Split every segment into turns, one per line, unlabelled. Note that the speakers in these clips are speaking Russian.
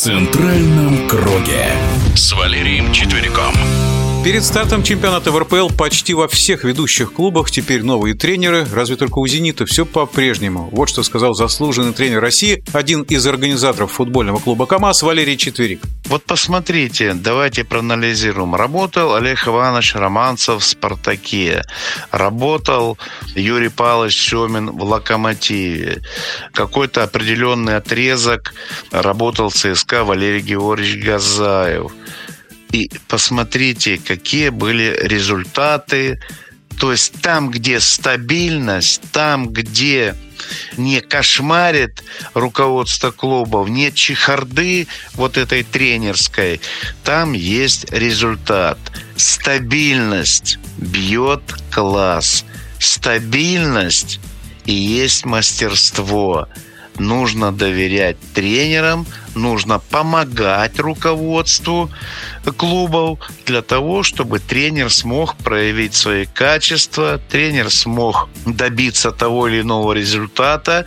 центральном круге» с Валерием Четвериком.
Перед стартом чемпионата в РПЛ почти во всех ведущих клубах теперь новые тренеры, разве только у «Зенита» все по-прежнему. Вот что сказал заслуженный тренер России, один из организаторов футбольного клуба КАМАЗ Валерий Четверик.
Вот посмотрите, давайте проанализируем. Работал Олег Иванович Романцев в «Спартаке», работал Юрий Павлович Семин в «Локомотиве». Какой-то определенный отрезок работал ЦСКА Валерий Георгиевич Газаев – и посмотрите, какие были результаты. То есть там, где стабильность, там, где не кошмарит руководство клубов, нет чехарды вот этой тренерской, там есть результат. Стабильность бьет класс. Стабильность и есть мастерство. Нужно доверять тренерам, нужно помогать руководству клубов для того, чтобы тренер смог проявить свои качества, тренер смог добиться того или иного результата.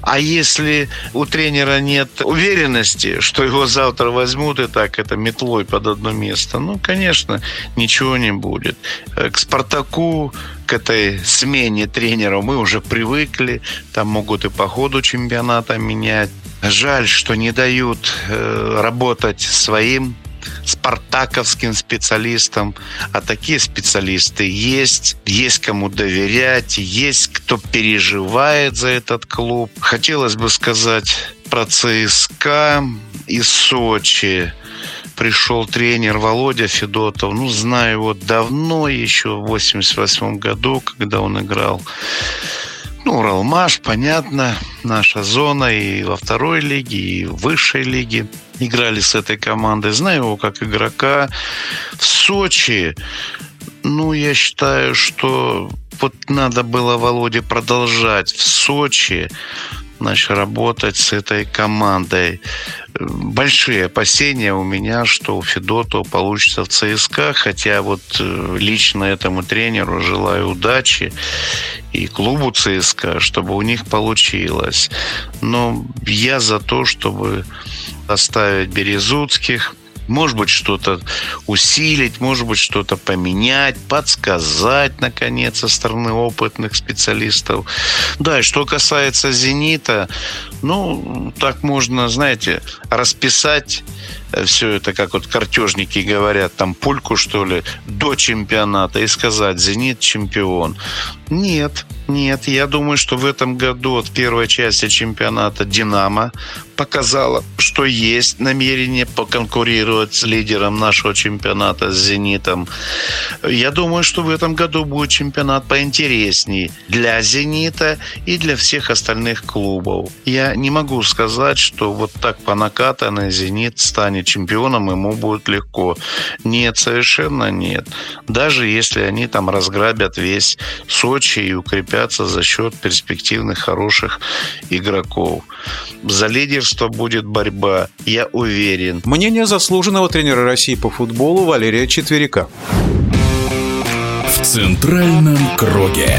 А если у тренера нет уверенности, что его завтра возьмут и так это метлой под одно место, ну, конечно, ничего не будет. К «Спартаку», к этой смене тренеров мы уже привыкли. Там могут и по ходу чемпионата менять. Жаль, что не дают э, работать своим спартаковским специалистам, а такие специалисты есть, есть кому доверять, есть кто переживает за этот клуб. Хотелось бы сказать про ЦСКА из Сочи пришел тренер Володя Федотов. Ну, знаю его давно, еще в 88 году, когда он играл ну, Уралмаш, понятно, наша зона и во второй лиге, и в высшей лиге играли с этой командой. Знаю его как игрока. В Сочи, ну, я считаю, что вот надо было Володе продолжать в Сочи значит, работать с этой командой. Большие опасения у меня, что у Федотова получится в ЦСКА, хотя вот э, лично этому тренеру желаю удачи и клубу ЦСКА, чтобы у них получилось. Но я за то, чтобы оставить Березутских – может быть, что-то усилить, может быть, что-то поменять, подсказать, наконец, со стороны опытных специалистов. Да, и что касается «Зенита», ну, так можно, знаете, расписать все это, как вот картежники говорят, там пульку, что ли, до чемпионата и сказать «Зенит чемпион». Нет, нет, я думаю, что в этом году от первой части чемпионата «Динамо» показала, что есть намерение поконкурировать с лидером нашего чемпионата, с «Зенитом». Я думаю, что в этом году будет чемпионат поинтереснее для «Зенита» и для всех остальных клубов. Я не могу сказать, что вот так по накатанной «Зенит» станет чемпионом, ему будет легко. Нет, совершенно нет. Даже если они там разграбят весь Сочи и укрепятся за счет перспективных хороших игроков. За лидер что будет борьба, я уверен.
Мнение заслуженного тренера России по футболу Валерия Четверика.
В центральном круге.